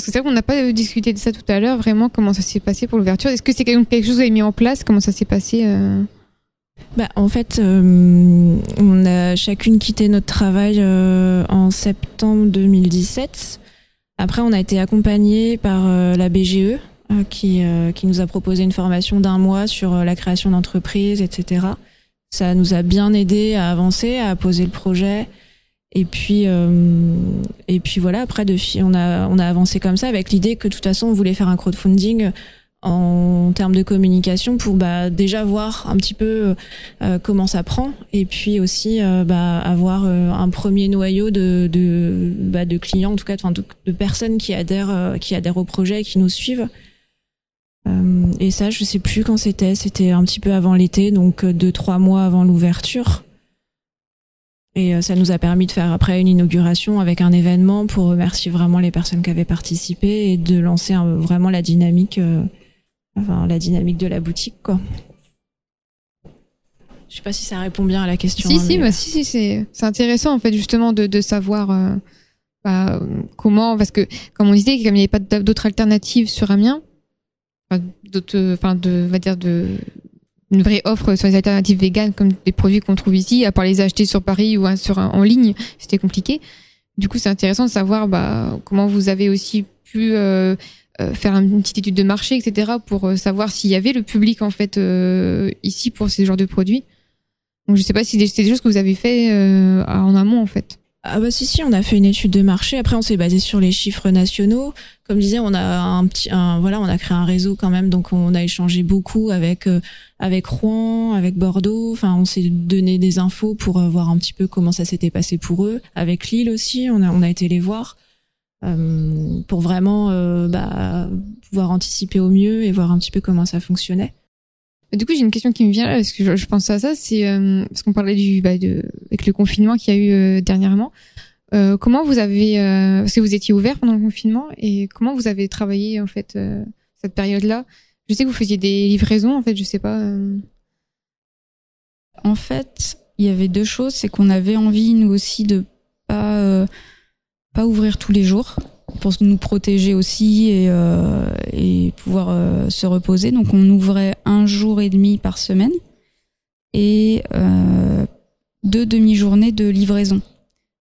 parce que c'est vrai qu'on n'a pas discuté de ça tout à l'heure, vraiment, comment ça s'est passé pour l'ouverture. Est-ce que c'est quelque chose que vous avez mis en place Comment ça s'est passé euh bah, En fait, euh, on a chacune quitté notre travail euh, en septembre 2017. Après, on a été accompagné par la BGE, qui, qui nous a proposé une formation d'un mois sur la création d'entreprise, etc. Ça nous a bien aidé à avancer, à poser le projet. Et puis, euh, et puis voilà. Après, de, on a on a avancé comme ça avec l'idée que de toute façon, on voulait faire un crowdfunding en termes de communication pour bah, déjà voir un petit peu euh, comment ça prend. Et puis aussi euh, bah, avoir euh, un premier noyau de de, bah, de clients en tout cas de, personnes qui adhèrent euh, qui adhèrent au projet et qui nous suivent. Et ça je sais plus quand c'était. C'était un petit peu avant l'été donc deux trois mois avant l'ouverture et euh, ça nous a permis de faire après une inauguration avec un événement pour remercier vraiment les personnes qui avaient participé et de lancer vraiment la dynamique, euh, enfin la dynamique de la boutique quoi. Je sais pas si ça répond bien à la question. Si hein, si, bah, si si c'est c'est intéressant en fait justement de de savoir euh, bah, comment parce que comme on disait comme il n'y avait pas d'autres alternatives sur Amiens, d'autres enfin de va dire de une vraie offre sur les alternatives véganes comme des produits qu'on trouve ici, à part les acheter sur Paris ou sur en ligne, c'était compliqué. Du coup, c'est intéressant de savoir bah, comment vous avez aussi pu euh, euh, faire une petite étude de marché, etc., pour euh, savoir s'il y avait le public en fait ici pour ces genres de produits. Donc, je sais pas si c'est des choses que vous avez fait en amont en fait. Ah bah si si, on a fait une étude de marché. Après, on s'est basé sur les chiffres nationaux. Comme je disais, on a un petit, un, voilà, on a créé un réseau quand même, donc on a échangé beaucoup avec euh, avec Rouen, avec Bordeaux. Enfin, on s'est donné des infos pour euh, voir un petit peu comment ça s'était passé pour eux. Avec Lille aussi, on a on a été les voir euh, pour vraiment euh, bah, pouvoir anticiper au mieux et voir un petit peu comment ça fonctionnait. Du coup, j'ai une question qui me vient là, parce que je, pense à ça, c'est euh, parce qu'on parlait du bah, de, avec le confinement qu'il y a eu euh, dernièrement. comment vous avez, parce que vous étiez ouvert pendant le confinement, et comment vous avez travaillé en fait cette période-là? Je sais que vous faisiez des livraisons, en fait, je sais pas. En fait, il y avait deux choses, c'est qu'on avait envie nous aussi de pas pas ouvrir tous les jours pour nous protéger aussi et, euh, pouvoir euh, se reposer. Donc on ouvrait un jour et demi par semaine et euh, deux demi-journées de livraison.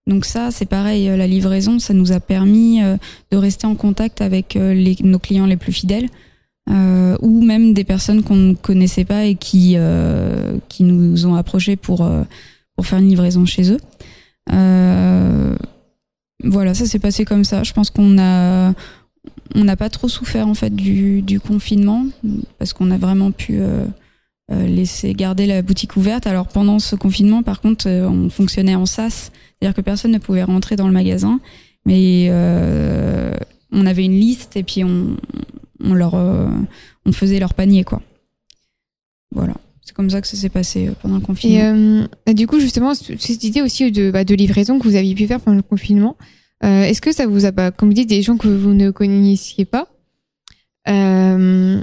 Donc ça, c'est pareil, la livraison, ça nous a permis de rester en contact avec les, nos clients les plus fidèles ou même des personnes qu'on ne connaissait pas et qui, qui nous ont approchés pour, pour faire une livraison chez eux voilà, ça s'est passé comme ça. Je pense qu'on a on n'a pas trop souffert en fait du, confinement parce qu'on a vraiment pu euh, euh, laisser garder la boutique ouverte. Alors pendant ce confinement, par contre, euh, on fonctionnait en sas, c'est-à-dire que personne ne pouvait rentrer dans le magasin, mais on avait une liste et puis on, on leur on faisait leur panier quoi. Voilà. C'est comme ça que ça s'est passé pendant le confinement. Et, du coup, justement, cette idée aussi de, bah, de livraison que vous aviez pu faire pendant le confinement, euh, est-ce que ça vous a, pas, comme vous dites, des gens que vous ne connaissiez pas euh,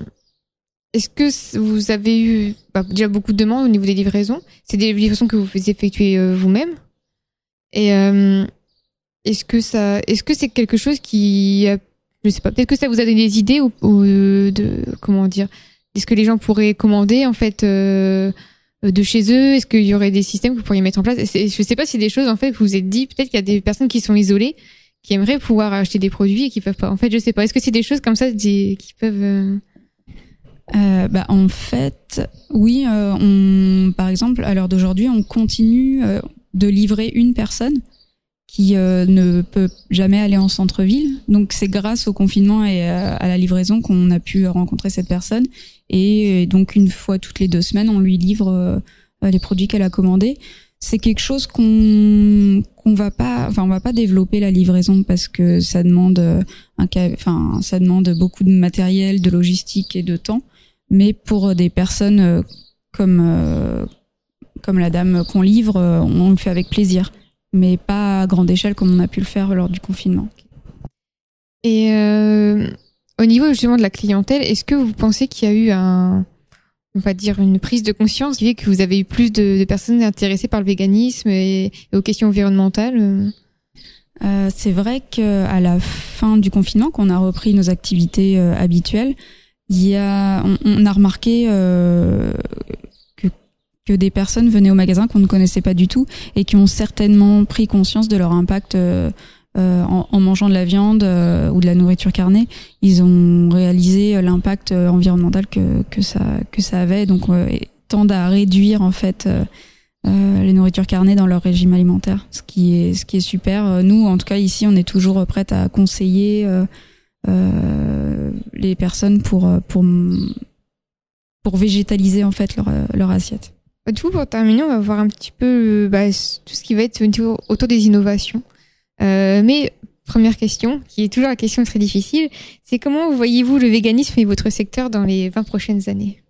Est-ce que vous avez eu bah, déjà beaucoup de demandes au niveau des livraisons? C'est des livraisons que vous faites effectuer euh, vous-même? Et est-ce que ça, est-ce que c'est quelque chose qui, je sais pas, peut-être que ça vous a donné des idées ou, de comment dire Est-ce que les gens pourraient commander en fait euh, de chez eux? Est-ce qu'il y aurait des systèmes que vous pourriez mettre en place? Je ne sais pas si des choses en fait que vous vous êtes dit. Peut-être qu'il y a des personnes qui sont isolées, qui aimeraient pouvoir acheter des produits et qui peuvent pas. En fait, je sais pas. Est-ce que c'est des choses comme ça qui peuvent euh, euh, bah, en fait, oui. par exemple, à l'heure d'aujourd'hui, on continue de livrer une personne qui ne peut jamais aller en centre-ville. Donc c'est grâce au confinement et à la livraison qu'on a pu rencontrer cette personne et donc une fois toutes les deux semaines, on lui livre euh, les produits qu'elle a commandés. C'est quelque chose qu'on qu'on va pas, enfin on va pas développer la livraison parce que ça demande euh, un, enfin ça demande beaucoup de matériel, de logistique et de temps. Mais pour des personnes euh, comme comme la dame qu'on livre, on le fait avec plaisir, mais pas à grande échelle comme on a pu le faire lors du confinement. Et au niveau justement de la clientèle, est-ce que vous pensez qu'il y a eu un, on va dire une prise de conscience qui fait que vous avez eu plus de, personnes intéressées par le véganisme et, aux questions environnementales euh, C'est vrai qu'à la fin du confinement, qu'on a repris nos activités euh, habituelles, il y a, on, a remarqué euh, que, des personnes venaient au magasin qu'on ne connaissait pas du tout et qui ont certainement pris conscience de leur impact euh, euh, en, mangeant de la viande euh, ou de la nourriture carnée, ils ont réalisé l'impact euh, environnemental que, que ça que ça avait, donc tendent à réduire en fait les nourritures carnées dans leur régime alimentaire, ce qui est ce qui est super. Nous, en tout cas ici, on est toujours prête à conseiller les personnes pour pour pour végétaliser en fait leur leur assiette. Du coup, pour terminer, on va voir un petit peu bah, tout ce qui va être autour des innovations. Euh, mais première question, qui est toujours la question très difficile, c'est comment voyez-vous le véganisme et votre secteur dans les 20 prochaines années?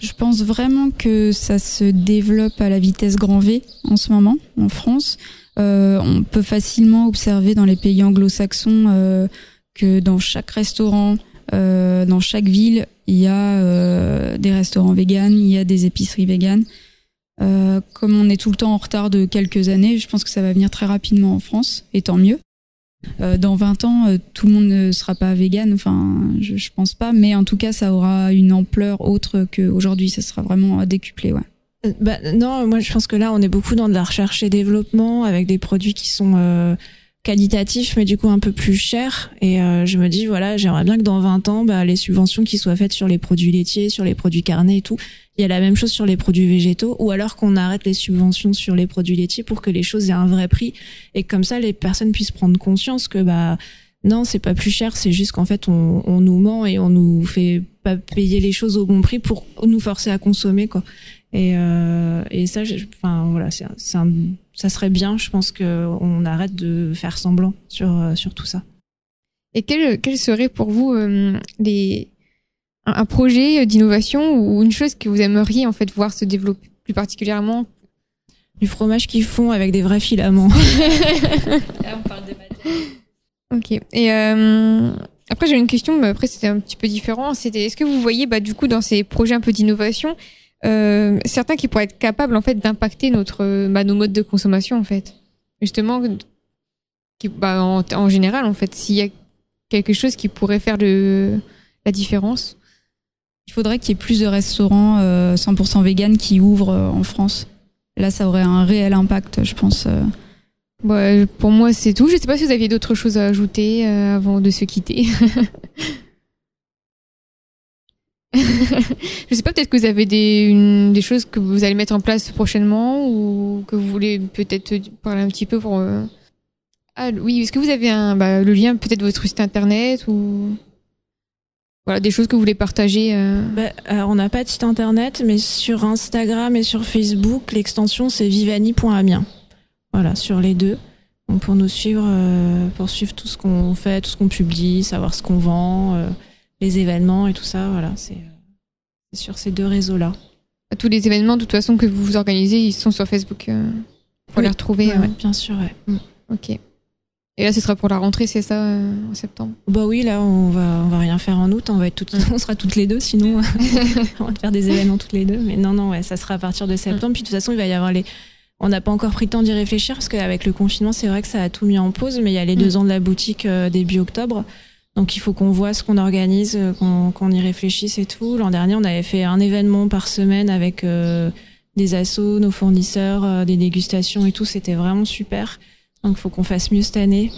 Je pense vraiment que ça se développe à la vitesse grand V en ce moment en France. Euh, on peut facilement observer dans les pays anglo-saxons euh, que dans chaque restaurant, euh, dans chaque ville, il y a euh, des restaurants véganes, il y a des épiceries véganes. Euh, comme on est tout le temps en retard de quelques années, je pense que ça va venir très rapidement en France, et tant mieux. Euh, dans 20 ans, euh, tout le monde ne sera pas vegan, enfin, je, je pense pas, mais en tout cas, ça aura une ampleur autre qu'aujourd'hui, ça sera vraiment décuplé, ouais. Bah, non, moi je pense que là, on est beaucoup dans de la recherche et développement avec des produits qui sont qualitatifs, mais du coup un peu plus chers. Et je me dis, voilà, j'aimerais bien que dans 20 ans, bah, les subventions qui soient faites sur les produits laitiers, sur les produits carnés et tout, il y a la même chose sur les produits végétaux, ou alors qu'on arrête les subventions sur les produits laitiers pour que les choses aient un vrai prix et que comme ça les personnes puissent prendre conscience que bah non, c'est pas plus cher, c'est juste qu'en fait on, on, nous ment et on nous fait pas payer les choses au bon prix pour nous forcer à consommer quoi. Et, euh, et ça, enfin voilà, c'est ça serait bien, je pense que on arrête de faire semblant sur euh, sur tout ça. Et quels quel seraient pour vous euh, les un projet d'innovation ou une chose que vous aimeriez en fait voir se développer plus particulièrement? Du fromage qu'ils font avec des vrais filaments. Là, on parle des Ok. Et euh, après, j'ai une question, mais après, c'était un petit peu différent. C'était, est-ce que vous voyez, bah, du coup, dans ces projets un peu d'innovation, euh, certains qui pourraient être capables, en fait, d'impacter notre, bah, nos modes de consommation, en fait Justement, qui, bah, en, en général, en fait, s'il y a quelque chose qui pourrait faire la différence Il faudrait qu'il y ait plus de restaurants euh, 100% vegan qui ouvrent euh, en France. Là, ça aurait un réel impact, je pense. euh. Pour moi, c'est tout. Je sais pas si vous aviez d'autres choses à ajouter euh, avant de se quitter. je sais pas, peut-être que vous avez des, choses que vous allez mettre en place prochainement ou que vous voulez peut-être parler un petit peu pour. euh, Ah oui, est-ce que vous avez bah, le lien peut-être de votre site internet ou voilà des choses que vous voulez partager euh, Bah, alors, on n'a pas de site internet, mais sur Instagram et sur Facebook, l'extension c'est vivani.amiens. Voilà, sur les deux. Donc pour nous suivre, euh, pour suivre tout ce qu'on fait, tout ce qu'on publie, savoir ce qu'on vend, euh, les événements et tout ça, voilà, c'est sur ces deux réseaux-là. Tous les événements, de toute façon, que vous organisez, ils sont sur Facebook. euh, pour Oui. les retrouver. Ouais, euh, ouais, bien sûr, ouais. Mm. Ok. Et là, ce sera pour la rentrée, c'est ça, euh, en septembre? Bah oui, là on va on va rien faire en août, on va être toutes, on sera toutes les deux, sinon on va faire des événements toutes les deux. Mais non non, ouais, ça sera à partir de septembre. Puis de toute façon, il va y avoir les on n'a pas encore pris le temps d'y réfléchir parce qu'avec le confinement, c'est vrai que ça a tout mis en pause, mais il y a les deux ans de la boutique euh, début octobre. Donc il faut qu'on voit ce qu'on organise, euh, qu'on y réfléchisse et tout. L'an dernier, on avait fait un événement par semaine avec euh, des assos, nos fournisseurs, euh, des dégustations et tout. C'était vraiment super. Donc il faut qu'on fasse mieux cette année.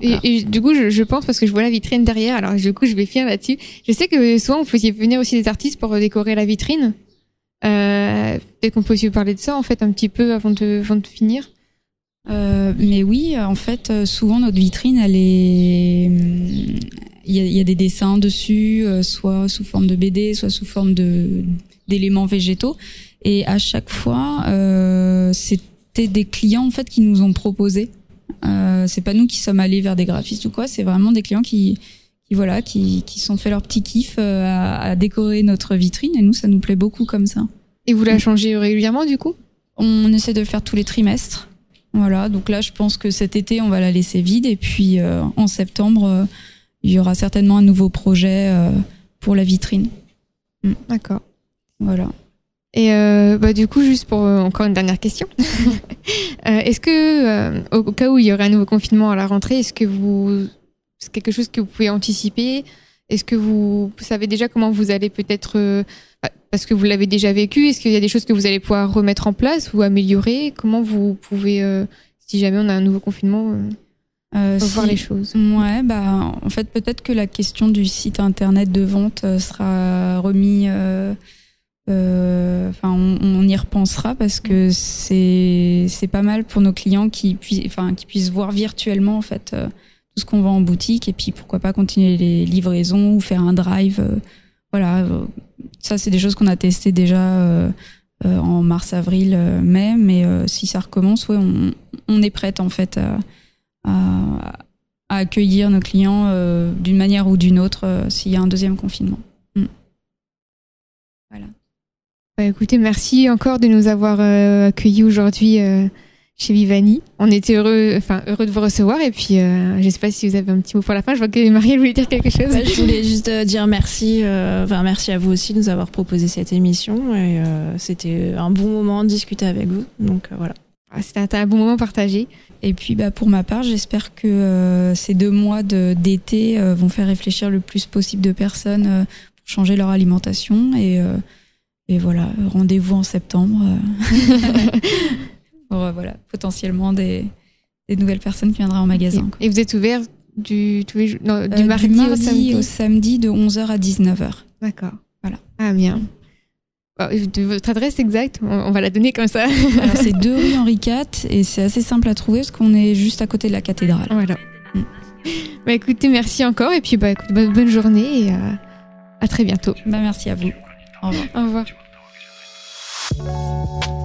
Et, Voilà. et du coup, je, je pense, parce que je vois la vitrine derrière, alors du coup, je vais finir là-dessus. Je sais que souvent, vous faisiez venir aussi des artistes pour décorer la vitrine. Euh, Peut-être qu'on peut aussi parler de ça, en fait, un petit peu avant de, avant de finir. Euh, mais oui, en fait, euh, souvent notre vitrine, elle est, il y a, il y a des dessins dessus, euh, soit sous forme de BD, soit sous forme de d'éléments végétaux. Et à chaque fois, euh, c'était des clients en fait qui nous ont proposé. Euh, c'est pas nous qui sommes allés vers des graphistes ou quoi, c'est vraiment des clients qui, qui voilà, qui, qui sont fait leur petit kiff à, à décorer notre vitrine. Et nous, ça nous plaît beaucoup comme ça. Et vous la changez régulièrement, du coup? On essaie de le faire tous les trimestres. Voilà, donc là, je pense que cet été, on va la laisser vide. Et puis, euh, en septembre, euh, il y aura certainement un nouveau projet euh, pour la vitrine. D'accord. Voilà. Et bah, du coup, juste pour encore une dernière question. Est-ce que, au, au cas où il y aurait un nouveau confinement à la rentrée, est-ce que vous. C'est quelque chose que vous pouvez anticiper? Est-ce que vous, savez déjà comment vous allez peut-être. euh, bah, parce que vous l'avez déjà vécu, est-ce qu'il y a des choses que vous allez pouvoir remettre en place ou améliorer? Comment vous pouvez, euh, si jamais on a un nouveau confinement, euh, Euh, revoir si- les choses? Ouais, bah, en fait, peut-être que la question du site internet de vente sera remis. euh, euh, Enfin, on, on y repensera parce que c'est c'est pas mal pour nos clients qui puissent, enfin, qui puissent voir virtuellement en fait ce qu'on vend en boutique et puis pourquoi pas continuer les livraisons ou faire un drive. euh, voilà, euh, ça c'est des choses qu'on a testées déjà euh, en mars, avril, mai, mais si ça recommence, ouais, on, on est prête en fait à, accueillir nos clients d'une manière ou d'une autre s'il y a un deuxième confinement. Bah, écoutez, merci encore de nous avoir accueillis aujourd'hui chez Vivani. On était heureux, enfin heureux de vous recevoir et puis euh, je sais pas si vous avez un petit mot pour la fin. Je vois que Marielle voulait dire quelque chose. Bah, je voulais juste euh, dire merci, euh, enfin merci à vous aussi de nous avoir proposé cette émission et euh, c'était un bon moment de discuter avec vous. Donc euh, voilà. Ah, C'était un, un bon moment partagé. Et puis bah, pour ma part, j'espère que euh, ces deux mois de- d'été euh, vont faire réfléchir le plus possible de personnes euh, pour changer leur alimentation. Et, euh, et voilà, rendez-vous en septembre pour euh, voilà, potentiellement des, des nouvelles personnes qui viendraient en magasin. Et vous êtes ouvert du, tous les non, du Euh, mardi, au samedi. au samedi de 11h à 19h. D'accord. Voilà. Ah bien. De votre adresse exacte, on, va la donner comme ça. Alors c'est deux rue Henri IV et c'est assez simple à trouver parce qu'on est juste à côté de la cathédrale. voilà. Mm. Bah écoutez, merci encore et puis bah écoute, bonne, bonne journée et euh, à très bientôt. Bah, merci à vous. Au revoir. Au revoir.